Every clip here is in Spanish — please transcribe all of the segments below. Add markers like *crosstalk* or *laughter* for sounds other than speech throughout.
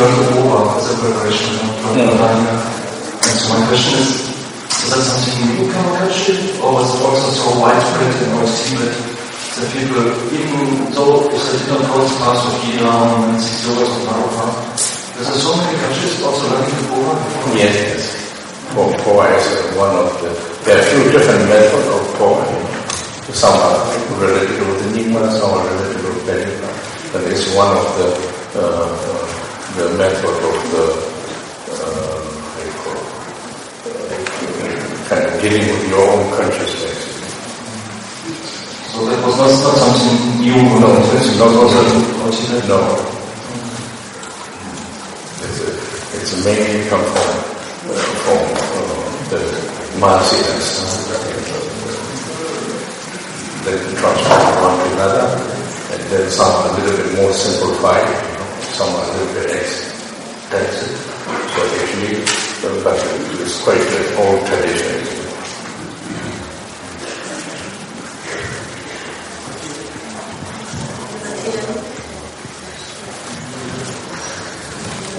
learn the whole about separation from Albania. And so my question is, is that something new come country, or is it also so widespread and more secret that people, even though if they did not cross parts of Iran and six hours of Europa, there's so many countries also learning the Boa? Yes, yes. Boa is one of the, there are a few different methods of Boa. Some are related to the Nima, some are related with Belgium. And it's one of the uh, the method of the, uh, how you call it? Uh, kind of dealing with your own consciousness. So that was not, not something new, No, it's not for Tibet? no. It's, a, it's mainly come from, uh, from uh, the Mahasiddhas. They transform one to another, and then some a little bit more simplified,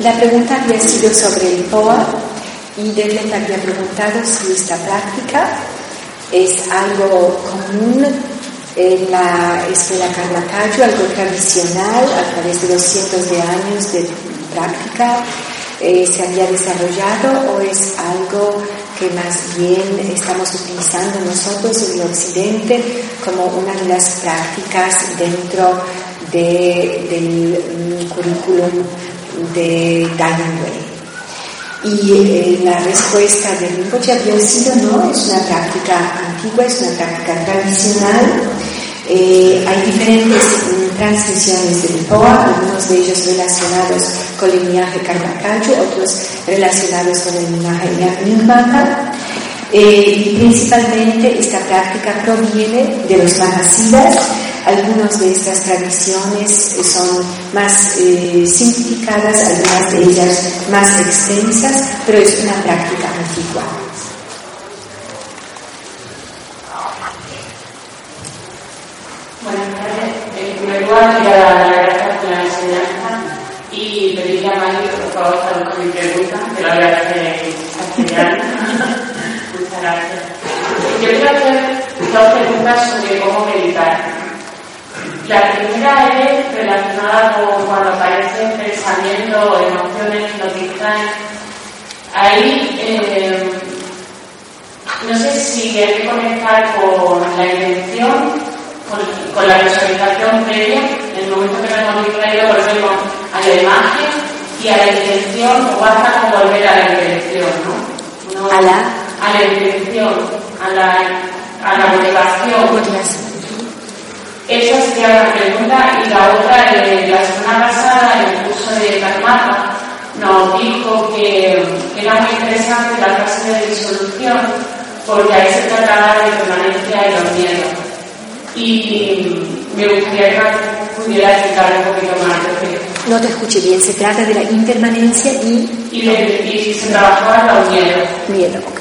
La pregunta había sido sobre el POA y Devlet había preguntado si esta práctica es algo común en la escuela Karmakayo, algo tradicional a través de los cientos de años de práctica eh, se había desarrollado o es algo que más bien estamos utilizando nosotros en el occidente como una de las prácticas dentro de- del currículum de Diamond Way. Y eh, la respuesta de Rinpoche había sido no, es una práctica antigua, es una práctica tradicional. Eh, hay diferentes mm, transmisiones del POA, algunos de ellos relacionados con el linaje Karmakayo, otros relacionados con el linaje. Eh, y principalmente esta práctica proviene de los Mahasiddhas. Algunas de estas tradiciones eh, son más eh, simplificadas, algunas de ellas más extensas, pero es una práctica antigua. Lugar, quería dar las gracias por la enseñanza y pedirle a Mari, por favor, mi pregunta, que la voy a hacer. *laughs* Muchas gracias. Yo quiero hacer dos preguntas sobre cómo meditar. La primera es relacionada con cuando aparecen pensamientos o emociones que nos distraen. Ahí, eh, no sé si hay que conectar con la intención con, con la visualización previa, en el momento que nos hemos distraído volvemos a la imagen y a la intención, o basta con volver a la intención, ¿no? No- A la- a la intención, a la, a la motivación. Esa sería una pregunta y la otra, eh, la semana pasada en el curso de Karmapa nos dijo que era muy interesante la fase de disolución porque ahí se trataba de permanencia y los miedos. Y me gustaría que pudiera explicar un poquito más No te escuché bien, se trata de la impermanencia y y, de- y se trabajaba los miedos. miedo. ok.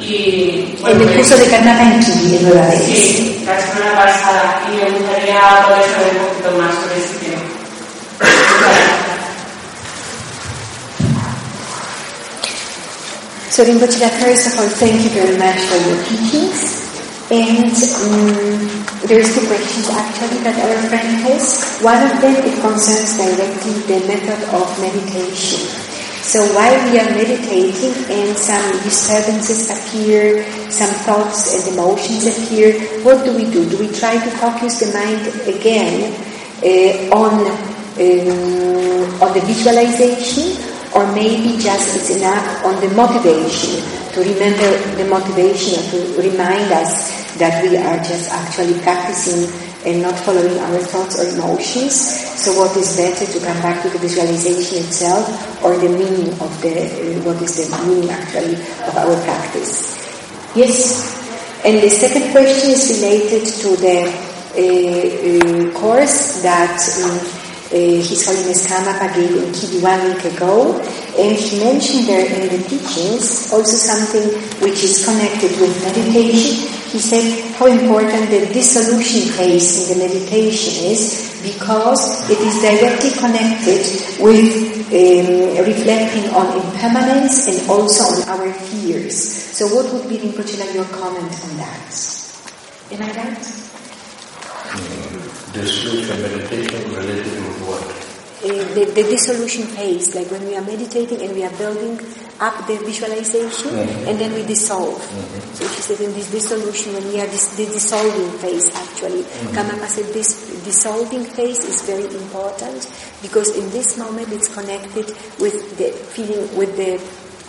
Y En el pues, curso de en Kiwi, en Nueva Delhi. Sí, la semana pasada y me gustaría poder saber un poquito más sobre ese tema. So Rinpoche, first of all, thank you very much for your teachings. And um, there's two questions actually that our friend has. One of them, it concerns directly the method of meditation. So while we are meditating and some disturbances appear, some thoughts and emotions appear, what do we do? Do we try to focus the mind again uh, on um, on the visualization, or maybe just it's enough on the motivation to remember the motivation or to remind us that we are just actually practicing and not following our thoughts or emotions. So what is better to come back to the visualization itself or the meaning of the, uh, what is the meaning actually of our practice? Yes. And the second question is related to the uh, uh, course that um, uh, His Holiness Karmapa gave in Kibi one week ago. And he mentioned there in the teachings also something which is connected with meditation he said how important the dissolution phase in the meditation is because it is directly connected with um, reflecting on impermanence and also on our fears. So what would be, Rinpoche, your comment on that? Am I right? Mm, dissolution meditation related to what? Uh, the, the, dissolution phase, like when we are meditating and we are building up the visualization mm-hmm. and then we dissolve. Mm-hmm. So she said in this dissolution, when we are this, the dissolving phase actually, mm-hmm. Karmapa said this dissolving phase is very important because in this moment it's connected with the feeling, with the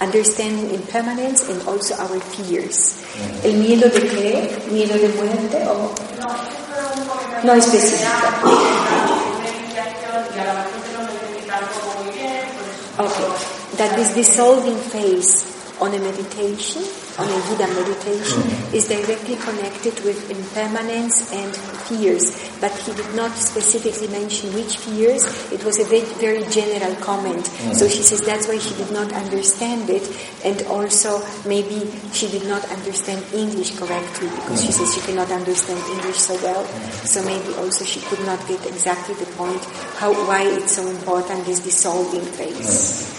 understanding impermanence and also our fears. Mm-hmm. ¿El miedo de qué? ¿Miedo de muerte o...? No, no específico. That this dissolving phase on a meditation, on a Buddha meditation, mm-hmm. is directly connected with impermanence and fears. But he did not specifically mention which fears. It was a very, very general comment. Mm-hmm. So she says that's why she did not understand it. And also maybe she did not understand English correctly because she mm-hmm. says she cannot understand English so well. So maybe also she could not get exactly the point how, why it's so important this dissolving phase.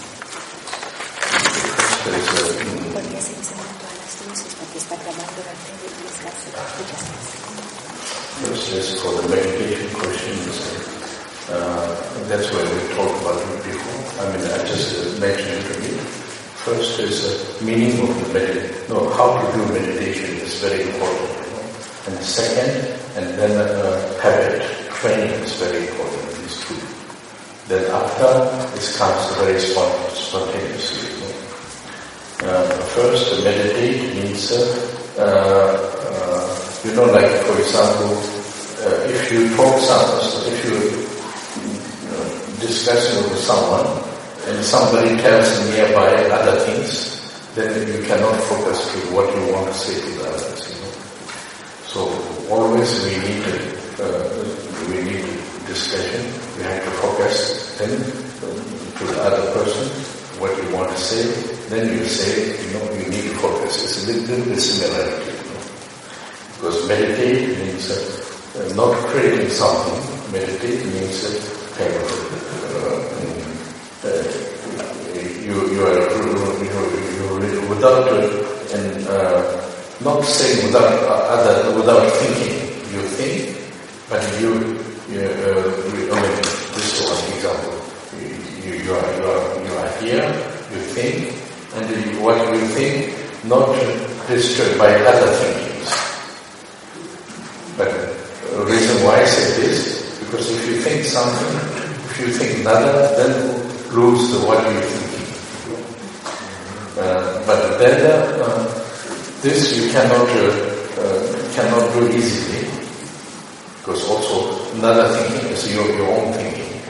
First is for the meditation questions. Uh, that's why we talked about it before. I mean, I just uh, mentioned it me. First is uh, meaning of the meditation. No, how to do meditation is very important. You know? And second, and then uh, habit, training is very important, these two. Then after, it comes very spontaneously. Uh, first, meditate means, uh, uh, you know, like for example, uh, if you talk something, if you discussing with someone and somebody tells nearby other things, then you cannot focus to what you want to say to the others. You know? So always we need to, we need discussion. We have to focus then to the other person what you want to say, then you say, you know, you need focus. It's a little, bit know. Because meditate means uh, not creating something. Meditate means uh, kind of, uh, uh, you, you are, you, you, without, uh, and, uh, not saying without other, without thinking. You think, but you uh, I mean, this is one example. You, you, are, you are here, you think, and what you think not disturbed by other thinkings. But the reason why I say this, because if you think something, if you think another, then lose the what you're thinking. Uh, but then uh, this you cannot uh, uh, cannot do easily, because also another thinking is your, your own thinking.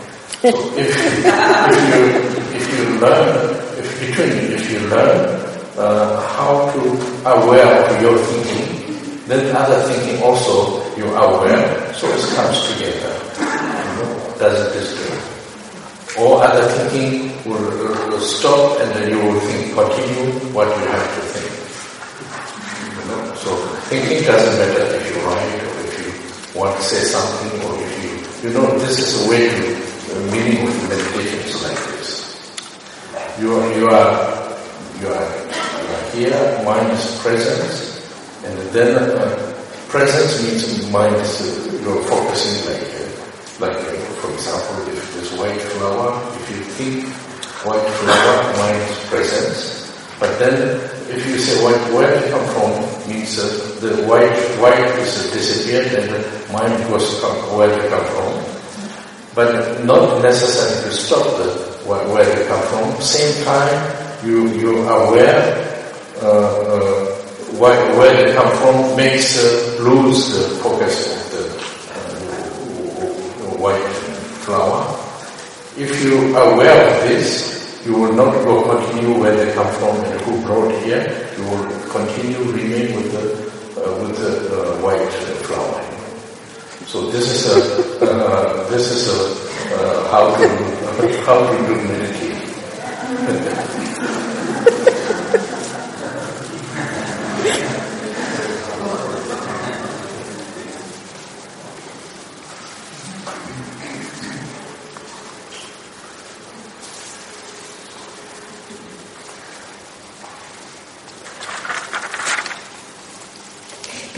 So if, if you if you learn, if between, if you learn uh, how to aware of your thinking, then other thinking also you are aware, so it comes together. You know, doesn't disturb. Or other thinking will, will stop and then you will think, continue what you have to think. You know? So thinking doesn't matter if you write or if you want to say something or if you, you know, this is a way to, the meaning of meditation is like this. You are, you are, you are here, mind is present, and then uh, presence means mind is, uh, you're focusing like, uh, like uh, for example, if there's white flower, if you think white flower, mind is presence. But then, if you say white, where it come from, means uh, the white white is disappeared and the mind goes come, where it come from. But not necessary to stop the where, where it come from. Same time, you you are aware where, where it come from makes uh, lose the focus of the uh, white flower. If you are aware of this, you will not go continue where they come from and who brought here. You will continue remain with the uh, with the uh, white flower. So this is a uh, this is a uh, how to *laughs* how to do meditation. *laughs*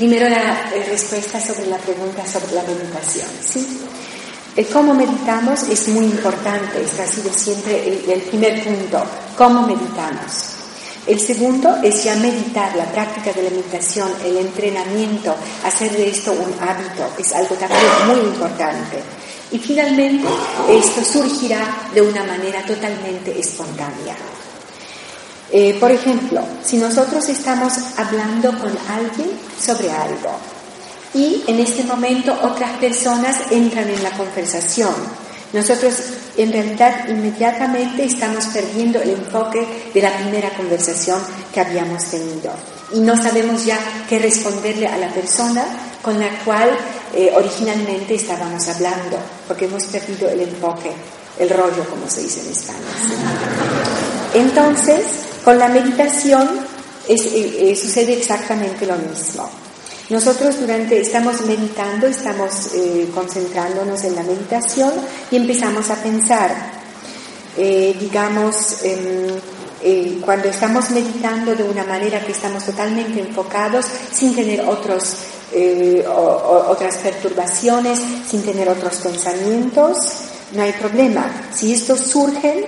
Primero la respuesta sobre la pregunta sobre la meditación. ¿sí? Cómo meditamos es muy importante, este ha sido siempre el, el primer punto, cómo meditamos. El segundo es ya meditar, la práctica de la meditación, el entrenamiento, hacer de esto un hábito, es algo también muy importante. Y finalmente, esto surgirá de una manera totalmente espontánea. Eh, por ejemplo, si nosotros estamos hablando con alguien sobre algo y en este momento otras personas entran en la conversación, nosotros en realidad inmediatamente estamos perdiendo el enfoque de la primera conversación que habíamos tenido y no sabemos ya qué responderle a la persona con la cual eh, originalmente estábamos hablando, porque hemos perdido el enfoque, el rollo, como se dice en España. ¿sí? *laughs* Entonces, con la meditación eh, eh, sucede exactamente lo mismo. Nosotros durante estamos meditando, estamos eh, concentrándonos en la meditación y empezamos a pensar, digamos, eh, cuando estamos meditando de una manera que estamos totalmente enfocados, sin tener otros, otras perturbaciones, sin tener otros pensamientos, no hay problema. Si estos surgen,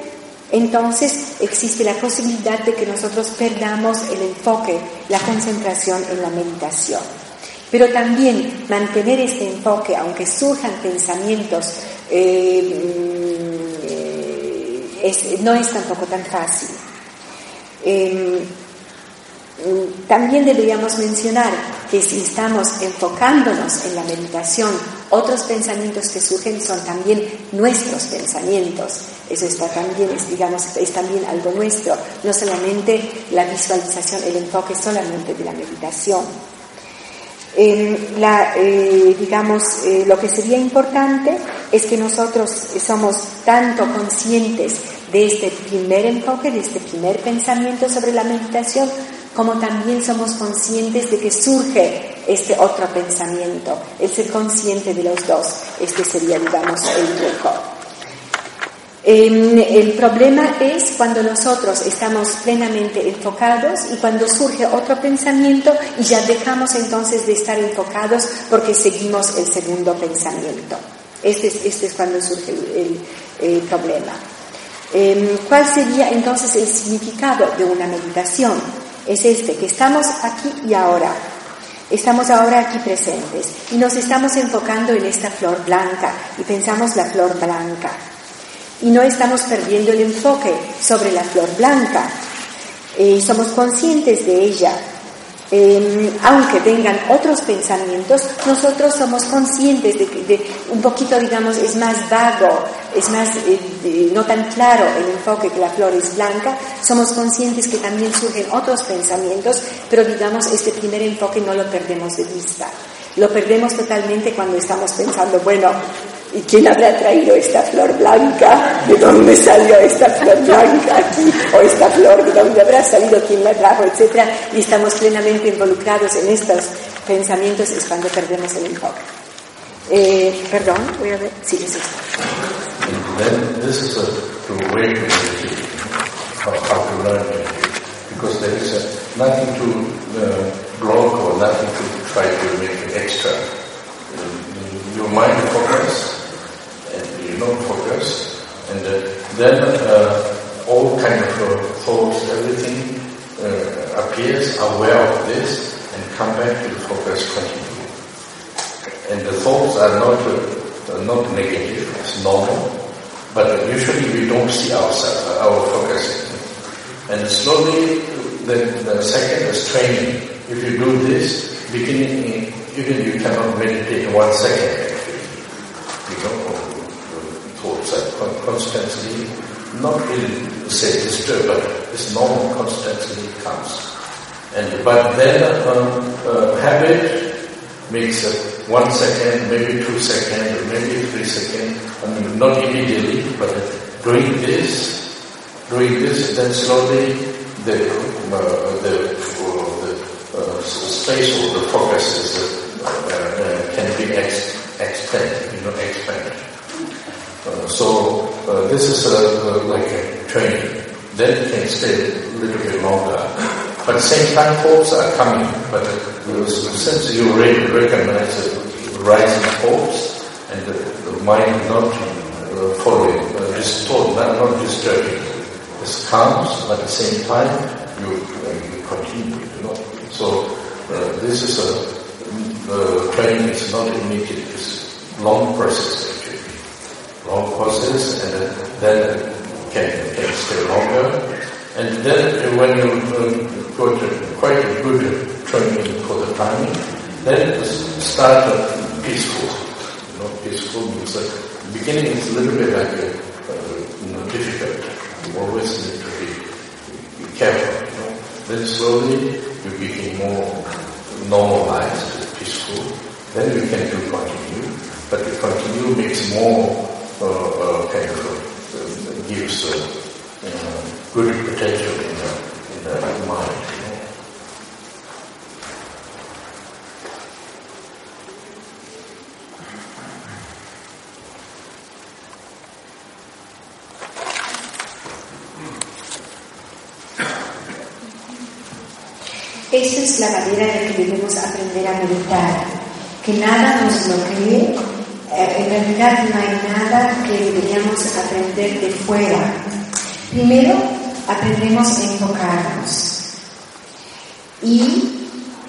entonces existe la posibilidad de que nosotros perdamos el enfoque, la concentración en la meditación. Pero también mantener este enfoque, aunque surjan pensamientos, eh, es, no es tampoco tan fácil. Eh, también deberíamos mencionar que si estamos enfocándonos en la meditación, otros pensamientos que surgen son también nuestros pensamientos. Eso está también, es, digamos, es también algo nuestro, no solamente la visualización, el enfoque solamente de la meditación. Eh, la, digamos, eh, lo que sería importante es que nosotros somos tanto conscientes de este primer enfoque, de este primer pensamiento sobre la meditación, como también somos conscientes de que surge este otro pensamiento, el ser consciente de los dos. Este sería, digamos, el truco. Eh, el problema es cuando nosotros estamos plenamente enfocados y cuando surge otro pensamiento y ya dejamos entonces de estar enfocados porque seguimos el segundo pensamiento. Este es, este es cuando surge el, problema. Eh, ¿Cuál sería entonces el significado de una meditación? Es este, que estamos aquí y ahora. Estamos ahora aquí presentes y nos estamos enfocando en esta flor blanca y pensamos la flor blanca y no estamos perdiendo el enfoque sobre la flor blanca. Eh, somos conscientes de ella. Eh, aunque vengan otros pensamientos, nosotros somos conscientes de que un poquito, digamos, es más vago, es más, eh, no tan claro el enfoque que la flor es blanca, somos conscientes que también surgen otros pensamientos, pero digamos, este primer enfoque no lo perdemos de vista. Lo perdemos totalmente cuando estamos pensando, bueno, ¿Y quién habrá traído esta flor blanca? ¿De dónde salió esta flor blanca aquí? ¿O esta flor de dónde habrá salido? ¿Quién la trajo? Etcétera. Y estamos plenamente involucrados en estos pensamientos, es cuando perdemos el enfoque. Eh, perdón, voy a ver. Sí, es esto. Then this is a to meditate, how, to learn because there is a, nothing to uh, block or nothing to try to make extra. Your mind focus, and focus, and uh, then uh, all kind of uh, thoughts, everything appears, aware of this, and come back to the focus continue. And the thoughts are not not negative, it's normal, but usually we don't see ourselves, our focus. And slowly, the, the second is training. If you do this, beginning, even you cannot meditate one second are constantly, not really say disturbed, but it's normal, constantly comes. And but then um, uh, habit makes it one second, maybe two second, or maybe three second. I mean, not immediately, but doing this, doing this, then slowly the uh, the, uh, the uh, space or the focus is, uh, uh, can be ex- expanded, you know, expanded. Uh, so this is like a training. Then it can stay a little bit longer. But at the same time, thoughts are coming. But since you already recognize the rising thoughts and the, the mind not uh, following, uh, distort, not, not disturbing, it comes, but at the same time, you, uh, you continue. You know? So uh, this is a the training is not immediate; it's long process process, and then can, can stay longer. And then when you uh, got quite a good training for the timing, then start peaceful. You know, peaceful means that beginning is a little bit like a, uh, you know, difficult. You always need to be, be careful. You know. Then slowly you become more normalized, peaceful. Then you can do continue. But the continue makes more kind of gives uh, good potential in the, in the mind. Esa es la manera en que debemos aprender a meditar, que nada nos eh, en realidad no hay nada que deberíamos aprender de fuera. Primero, aprendemos a enfocarnos. Y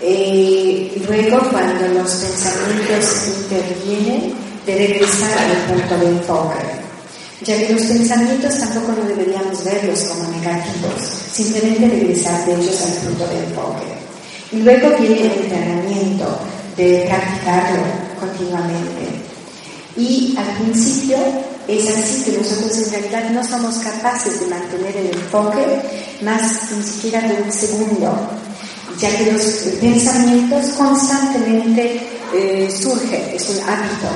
eh, luego, cuando los pensamientos intervienen, de regresar al punto de enfoque. Ya que los pensamientos tampoco no deberíamos verlos como negativos, simplemente regresar de ellos al punto de enfoque. Y luego viene el entrenamiento de practicarlo continuamente. Y al principio es así que nosotros en realidad no somos capaces de mantener el enfoque más ni siquiera de un segundo, ya que los pensamientos constantemente eh, surgen, es un hábito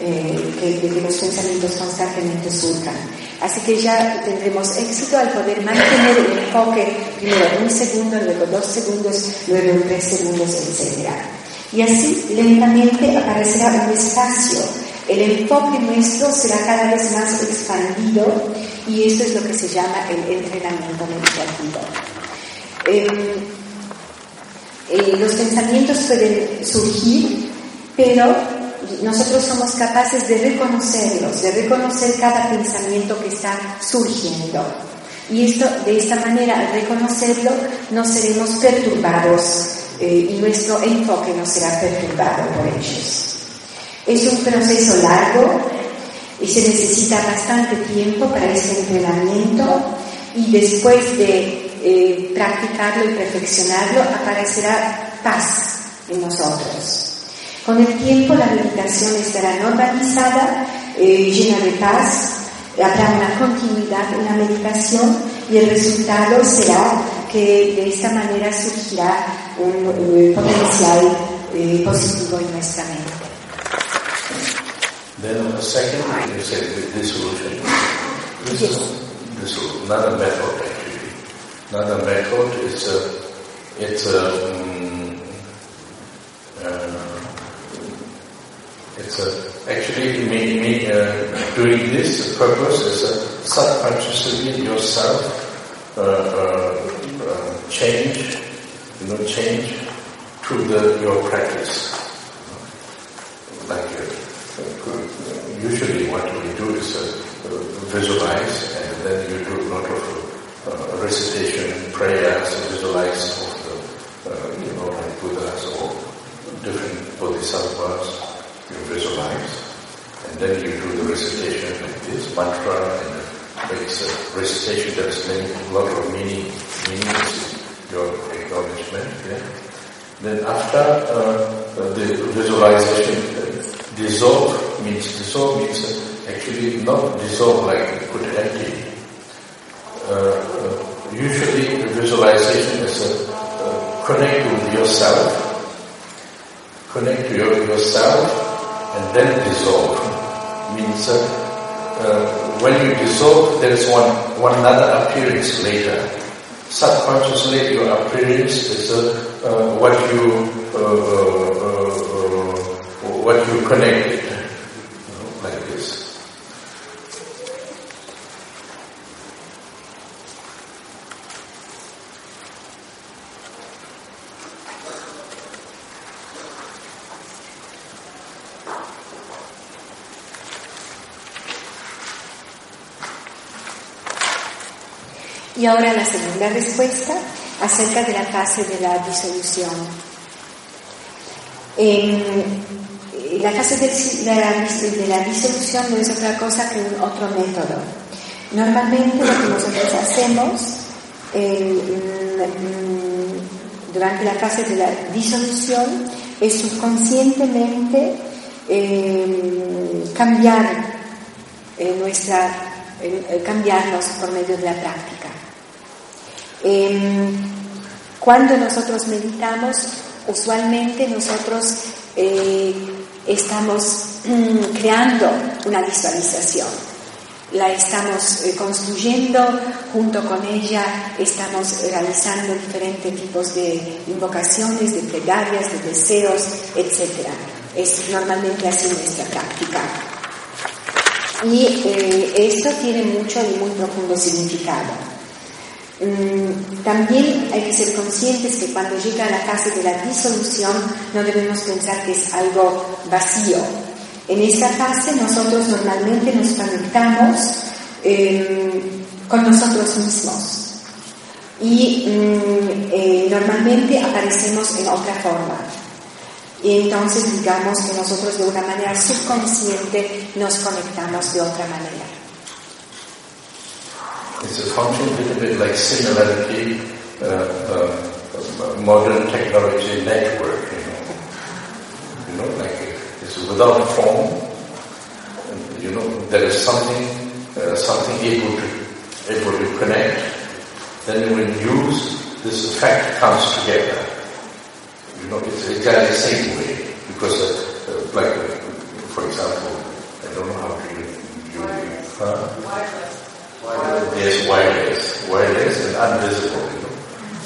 eh, que, que los pensamientos constantemente surjan. Así que ya tendremos éxito al poder mantener el enfoque primero un segundo, luego dos segundos, luego tres segundos, etc. Y así lentamente aparecerá un espacio el enfoque nuestro será cada vez más expandido y esto es lo que se llama el entrenamiento meditativo. Em, eh, los pensamientos pueden surgir, pero nosotros somos capaces de reconocerlos, de reconocer cada pensamiento que está surgiendo. Y esto, de esta manera, al reconocerlo, no seremos perturbados eh, y nuestro enfoque no será perturbado por ellos. Es un proceso largo y se necesita bastante tiempo para este entrenamiento y después de eh, practicarlo y perfeccionarlo aparecerá paz en nosotros. Con el tiempo la meditación estará normalizada, eh, llena de paz, habrá una continuidad en la meditación y el resultado será que de esta manera surgirá un, potencial eh, positivo en nuestra mente. Then the second you say dissolution. This yes. is another method actually. Another method is a, it's a, um, uh, it's a, actually uh, doing this, the purpose is a subconsciously yourself uh, uh, uh, change, you know, change to the, your practice. Like uh, usually what we do is uh, visualize and then you do a lot of recitation, prayers, visualize of the, uh, you know, like Buddhas or different bodhisattvas, you visualize. And then you do the recitation like this, mantra, and makes a recitation that's many, a lot of meaning, meanings, your acknowledgement, yeah. Then after uh, the visualization, uh, dissolve means, dissolve means actually not dissolve like empty. Uh, uh, usually the visualization is a, uh, connect with yourself, connect to your, yourself and then dissolve. Means uh, when you dissolve, there is one, one another appearance later. Subconsciously, your appearance is uh, what you what you connected, Y ahora la segunda respuesta acerca de la fase de la disolución. En la fase de la, disolución no es otra cosa que un otro método. Normalmente lo que nosotros hacemos durante la fase de la disolución es subconscientemente eh, cambiar eh, nuestra, eh, cambiarnos por medio de la práctica. Cuando nosotros meditamos, usualmente nosotros estamos creando una visualización. La estamos construyendo, junto con ella estamos realizando diferentes tipos de invocaciones, de plegarias, de deseos, etc. Es normalmente así nuestra práctica. Y eh, esto tiene mucho y muy profundo significado. Mm, también hay que ser conscientes que cuando llega la fase de la disolución no debemos pensar que es algo vacío. En esta fase nosotros normalmente nos conectamos eh, con nosotros mismos y mm, eh, normalmente aparecemos en otra forma. Y entonces digamos que nosotros de una manera subconsciente nos conectamos de otra manera. It's a function a little bit like similarity, uh, uh, modern technology network, you know. You know, like it's without form. And, you know, there is something, uh, something able to, able to connect. Then when used, this effect comes together. You know, it's exactly the same way. Because, uh, uh, like, for example, I don't know how to use, use uh, there's wireless, wireless and invisible, you know.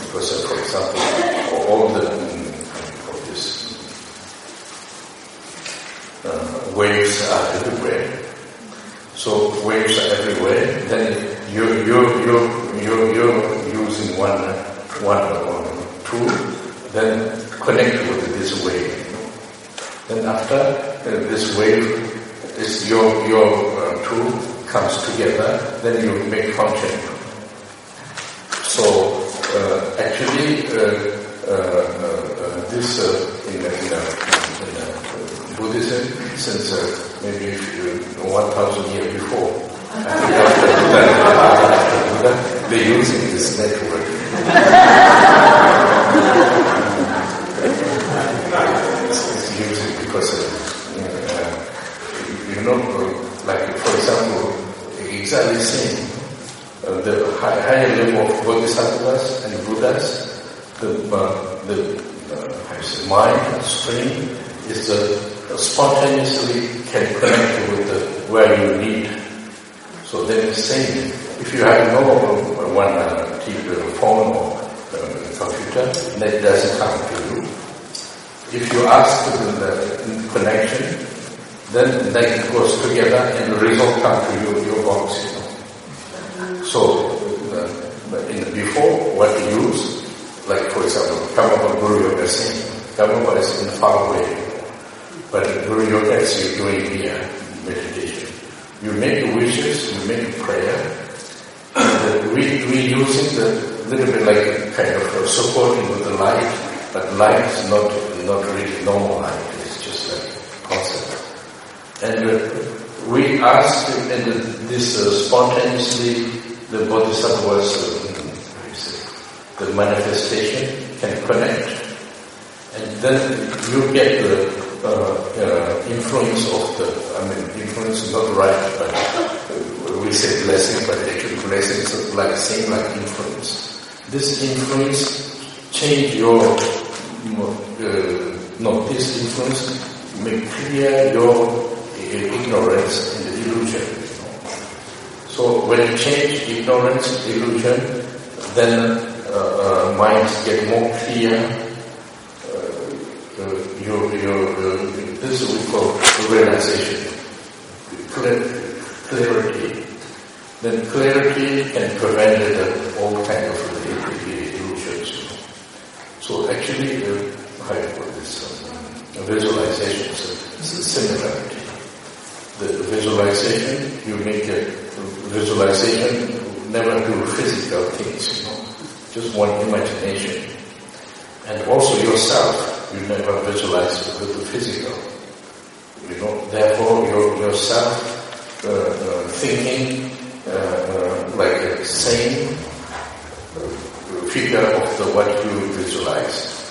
Because, uh, for example, all the of this uh, waves are everywhere. So waves are everywhere. Then you you you you you're using one one or two. Then connect with this wave. Then after uh, this wave is your your uh, tool comes together, then you make function. So uh, actually, uh, uh, uh this in, in, in Buddhism, since maybe 1,000 years before, *laughs* they're using this network. *laughs* it's, using because you know, like for example, same. Uh, the high, higher level of bodhisattvas and buddhas, the, uh, the uh, mind, stream, is uh, spontaneously can connect with the, where you need. So then the same. If you have no uh, one uh, TV phone or uh, computer, that doesn't come to you. If you ask the, the connection, then that goes together and the result comes to you, your box. You know. So, uh, in the before, what you use, like for example, Kamapa Guru Yoga saying, Kamapa is in far away, but Guru Yoga is you're doing here, meditation. You make wishes, you make prayer, we, we using the little bit like kind of supporting with the light, but light is not, not really normal light, it's just like concept. And we ask, and this uh, spontaneously, the bodhisattvas, uh, the manifestation can connect. And then you get the uh, uh, influence of the, I mean, influence not right, but we say blessing, but actually blessing is like same like influence. This influence change your, uh, no, this influence make clear your ignorance and illusion. So when you change ignorance, illusion, then uh, uh, minds get more clear your, your, this we call realization, clarity. Then clarity can prevent all kind of illusions. So actually, uh, how put this, uh, visualization is a similarity. The visualization, you make a visualization, never do physical things, you know, just one imagination. And also yourself, you never visualize with the physical. You know, therefore your, yourself uh, uh, thinking uh, uh like a same uh, figure of the what you visualize.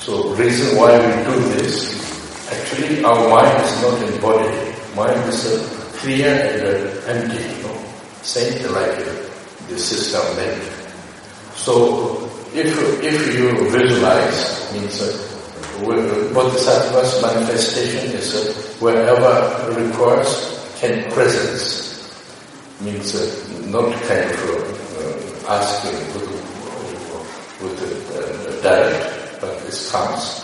So reason why we do this, actually our mind is not embodied. Mind is a clear and empty, you know, same like the system meant. So if, if you visualize, means uh, Bodhisattva's manifestation is uh, wherever requires can presence, means uh, not kind of uh, asking with, with uh, direct, but this comes.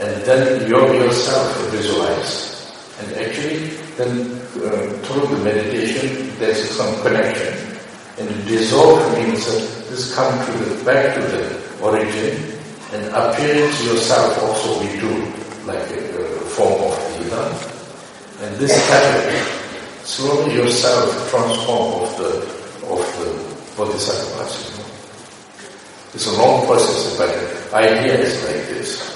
And then you yourself visualize. And actually, then uh, through the meditation, there's some connection. And dissolve means that this comes the, back to the origin and appear to yourself also we do, like a, a form of Dina. And this happens. Slowly yourself transform of the of the bodhisattvas. You know? It's a long process, but the idea is like this.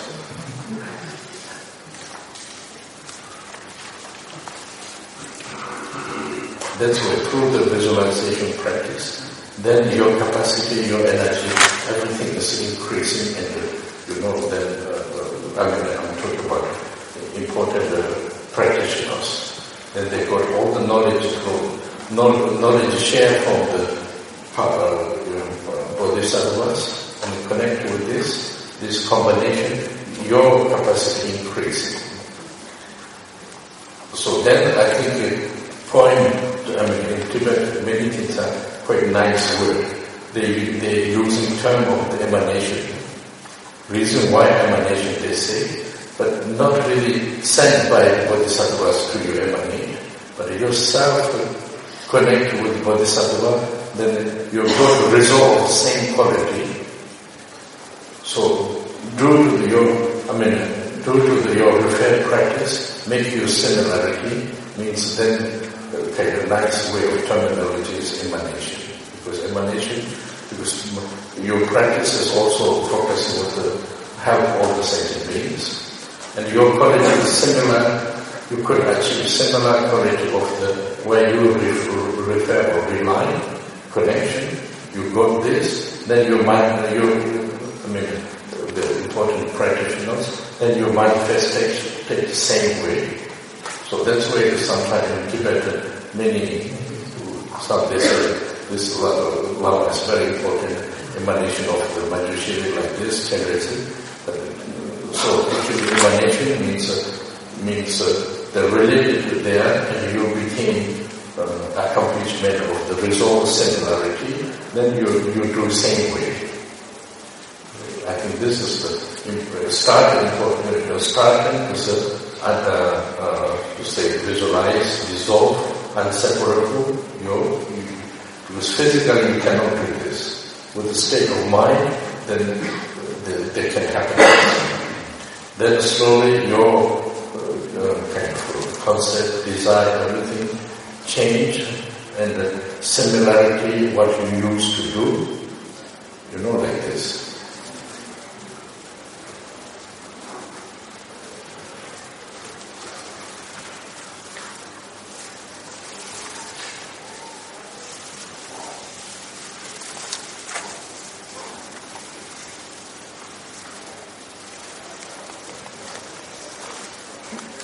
That's why through the visualization practice, then your capacity, your energy, everything is increasing and you know that, uh, I mean, I'm talking about important uh, practitioners, and they got all the knowledge from, knowledge shared from the uh, you know, bodhisattvas and connect with this, this combination, your capacity increasing. So then I nice word. They, they using term of the emanation. Reason why emanation they say, but not really sent by Bodhisattvas to you emanate, but yourself connect with Bodhisattva, then you're going to resolve the same quality. So, due to your, I mean, due to the, your referred practice, make your similarity, means then uh, take a nice way of terminology is emanation. Because emanation, because your practice is also focusing on the help all the sentient beings. And your quality is similar, you could achieve similar quality of the, where you refer, refer or rely, connection, you got this, then your mind, you, I mean, the important practitioners, then your manifestation take the same way. So that's why sometimes in Tibet many, some they say this lama is very important emanation of the Manjushri like this generated. So actually emanation means, uh, means uh, the related there and you became uh, accomplishment of the result similarity, then you, you do the same way. I think this is the starting point. Starting is uh, uh, to say visualize, dissolve, inseparable, you know, because physically you cannot do this. With the state of mind, then they can happen. Then slowly your uh, kind of concept, desire, everything change, and the similarity, what you used to do, you know, like this.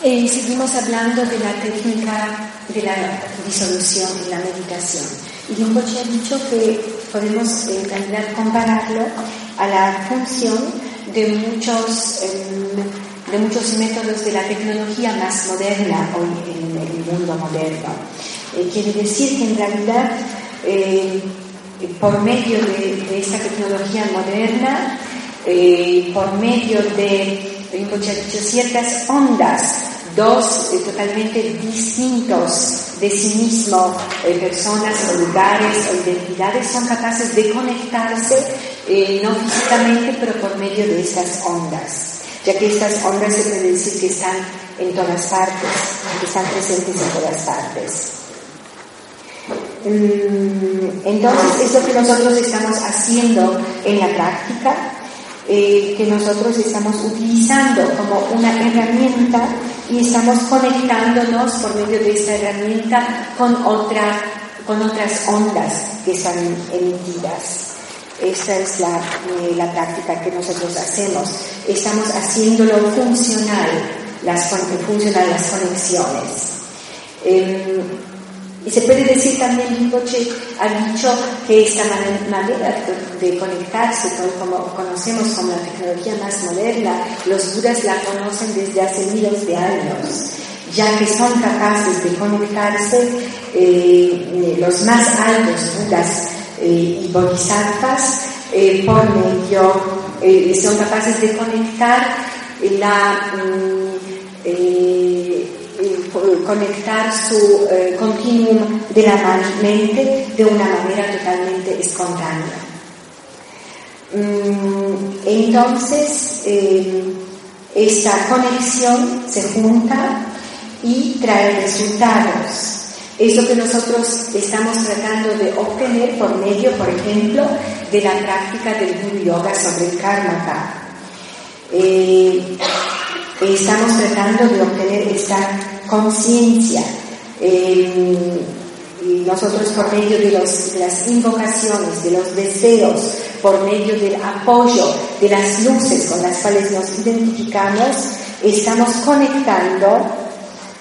Eh, seguimos hablando de la técnica de la disolución y la meditación. Y Rinpoche ha dicho que podemos en realidad compararlo a la función de muchos, em, de muchos métodos de la tecnología más moderna hoy en el mundo moderno. Eh, quiere decir que en realidad eh, por medio de, de esta tecnología moderna, eh, por medio de Rinpoche ha dicho ciertas ondas dos eh, totalmente distintos de sí mismo, eh, personas o lugares o identidades, son capaces de conectarse, eh, no físicamente, pero por medio de estas ondas, ya que estas ondas se puede decir que están en todas partes, que están presentes en todas partes. Mm, entonces, es lo que nosotros estamos haciendo en la práctica, eh, que nosotros estamos utilizando como una herramienta y estamos conectándonos por medio de esta herramienta con, otra, con otras ondas que están emitidas. Esta es la, eh, la práctica que nosotros hacemos. Estamos haciéndolo funcional, las, funcional las conexiones. Eh, y se puede decir también, Rinpoche ha dicho que esta manera de conectarse, como conocemos como la tecnología más moderna, los Budas la conocen desde hace miles de años, ya que son capaces de conectarse eh, los más altos Budas eh, y Bodhisattvas eh, por medio, son capaces de conectar la... Mm, conectar su eh, continuum de la mente de una manera totalmente espontánea. Mm, entonces, eh, esta conexión se junta y trae resultados. Es lo que nosotros estamos tratando de obtener por medio, por ejemplo, de la práctica del Guru Yoga sobre el Karma. Eh, estamos tratando de obtener esta conciencia. Eh, y nosotros por medio de, las invocaciones, de los deseos, por medio del apoyo de las luces con las cuales nos identificamos, estamos conectando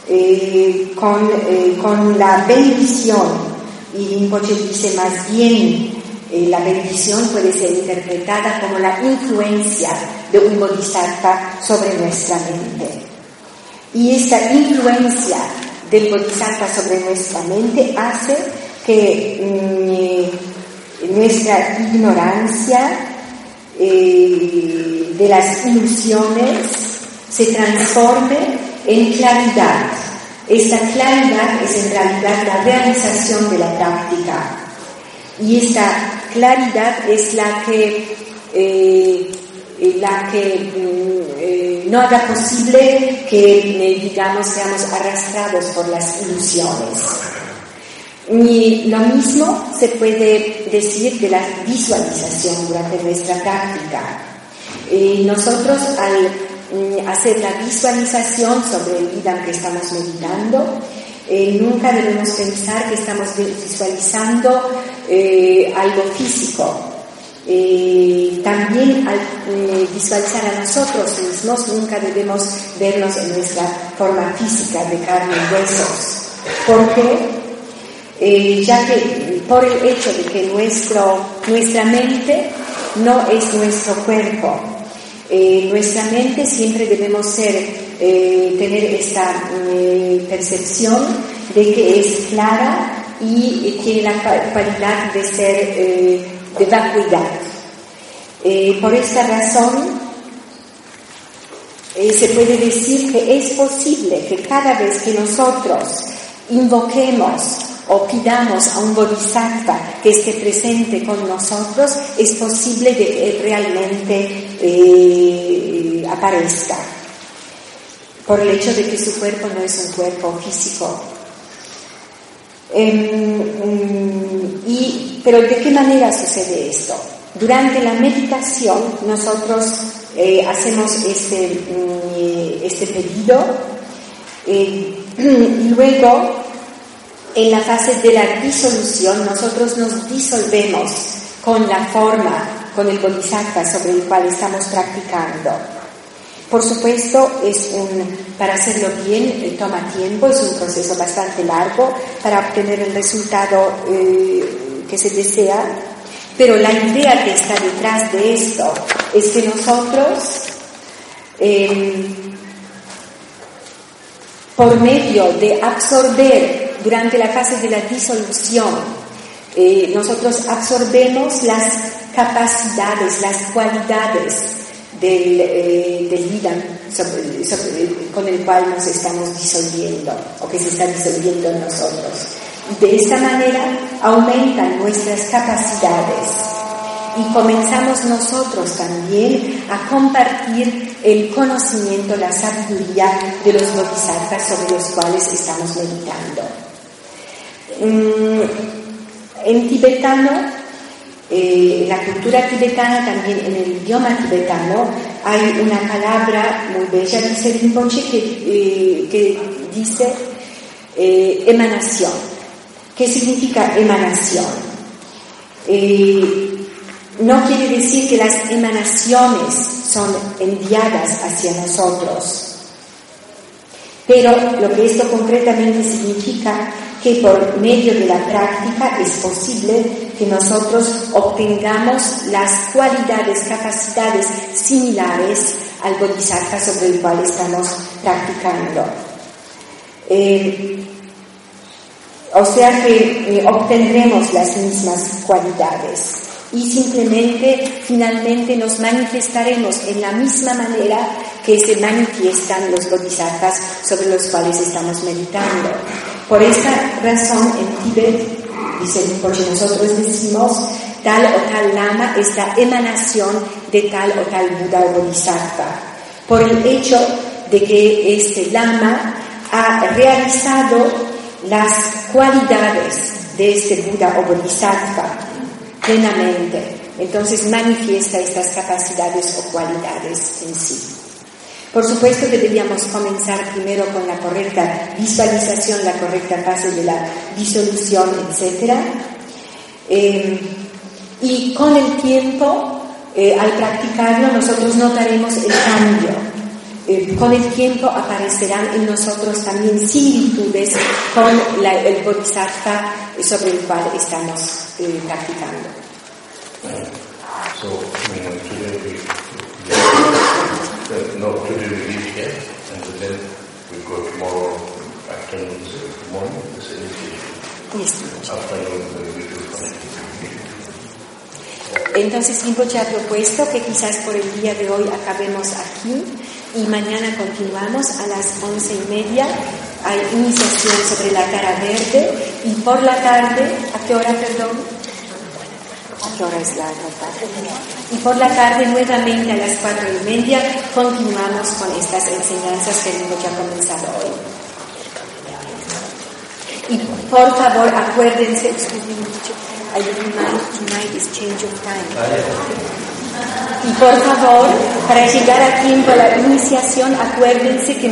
eh, con, eh, con, la bendición. Y Rinpoche dice más bien, la bendición puede ser interpretada como la influencia de un bodhisattva sobre nuestra mente. Y esta influencia del Bodhisattva sobre nuestra mente hace que mm, nuestra ignorancia eh, de las ilusiones se transforme en claridad. Esta claridad es en realidad la realización de la práctica. Y esta claridad es la que, eh, la que mm, eh, no haga posible que, eh, digamos, seamos arrastrados por las ilusiones. Y lo mismo se puede decir de la visualización durante nuestra práctica. Eh, nosotros al mm, hacer la visualización sobre el vida que estamos meditando, eh, nunca debemos pensar que estamos visualizando algo físico, eh, también al eh, visualizar a nosotros mismos, nunca debemos vernos en nuestra forma física de carne y huesos. porque eh, ya que por el hecho de que nuestro, nuestra mente no es nuestro cuerpo, nuestra mente siempre debemos ser, tener esta percepción de que es clara y tiene la cualidad de ser de vacuidad. Eh, por esta razón, eh, se puede decir que es posible que cada vez que nosotros invoquemos o pidamos a un bodhisattva que esté presente con nosotros, es posible que realmente eh, aparezca. Por el hecho de que su cuerpo no es un cuerpo físico, y, pero ¿de qué manera sucede esto? Durante la meditación nosotros eh, hacemos este, mm, este pedido eh, *clears throat* y luego en la fase de la disolución nosotros nos disolvemos con la forma, con el bodhisattva sobre el cual estamos practicando. Por supuesto, es un, para hacerlo bien eh, toma tiempo, es un proceso bastante largo para obtener el resultado eh, que se desea, pero la idea que está detrás de esto es que nosotros, em, por medio de absorber durante la fase de la disolución, eh, nosotros absorbemos las capacidades, las cualidades del, eh, del con el cual nos estamos disolviendo o que se está disolviendo en nosotros. De esta manera aumentan nuestras capacidades y comenzamos nosotros también a compartir el conocimiento, la sabiduría de los bodhisattvas sobre los cuales estamos meditando. Mm, en tibetano, eh, la cultura tibetana, también en el idioma tibetano, hay una palabra muy bella, dice Rinpoche, que, eh, dice eh, emanación. ¿Qué significa emanación? no quiere decir que las emanaciones son enviadas hacia nosotros, pero lo que esto concretamente significa que por medio de la práctica es posible que nosotros obtengamos las cualidades, capacidades similares al bodhisattva sobre el cual estamos practicando. Eh, o sea que eh, obtendremos las mismas cualidades y simplemente finalmente nos manifestaremos en la misma manera que se manifiestan los bodhisattvas sobre los cuales estamos meditando. Por esta razón en Tíbet, dice porque nosotros decimos, tal o tal lama es la emanación de tal o tal Buda o Bodhisattva, por el hecho de que este lama ha realizado las cualidades de este Buda o Bodhisattva plenamente. Entonces manifiesta estas capacidades o cualidades en sí. Por supuesto que debíamos comenzar primero con la correcta visualización, la correcta fase de la disolución, etc. Eh, y con el tiempo, eh, al practicarlo, nosotros notaremos el cambio. Eh, con el tiempo aparecerán en nosotros también similitudes con el bodhisattva sobre el cual estamos practicando. Uh, no, today we leave here, and then we go tomorrow afternoon, so morning, this initiation. Yes. Afternoon, we do Entonces Rinpoche ha propuesto que quizás por el día de hoy acabemos aquí y mañana continuamos a las once y media. Hay iniciación sobre la cara verde y por la tarde, ¿a qué hora, perdón? qué hora es la tarde? Y por la tarde, nuevamente a las cuatro y media, continuamos con estas enseñanzas que hemos ya comenzado hoy. Y por favor, acuérdense, Y por favor, para llegar a tiempo a la iniciación, acuérdense que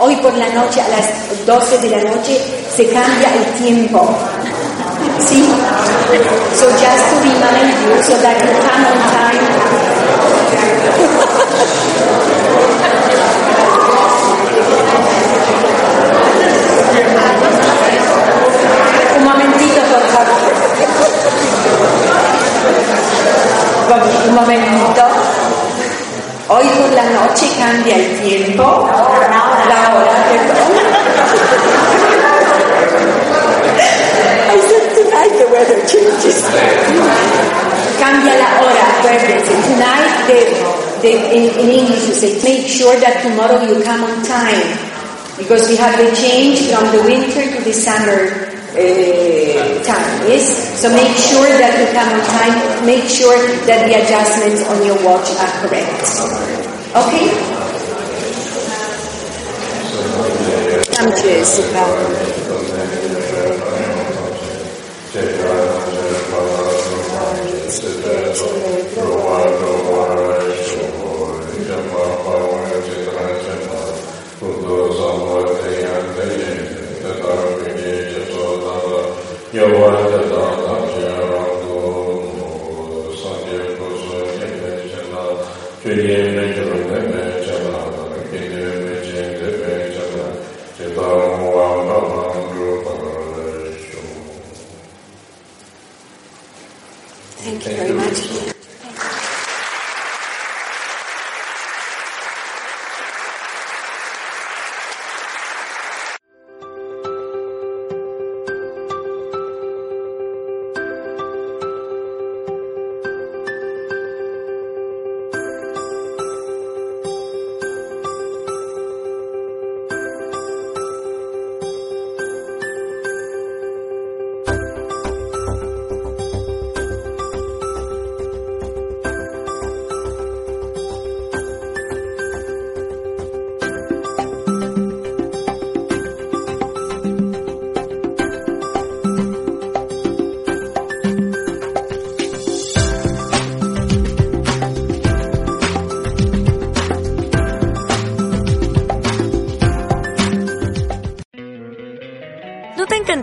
hoy por la noche, a las 12 de la noche, se cambia el tiempo. ¿Sí? So just to remind you so that you come on time. Un momentito, por favor. Un momentito. Hoy por la noche cambia el tiempo. La hora, perdón. Tonight the weather changes. Cambia la hora, acuérdense. Tonight, the, the, in, in English you say, make sure that tomorrow you come on time. Because we have the change from the winter to the summer uh, time, yes? So make sure that you come on time. Make sure that the adjustments on your watch are correct. Okay? Come, Jessica. 有啊。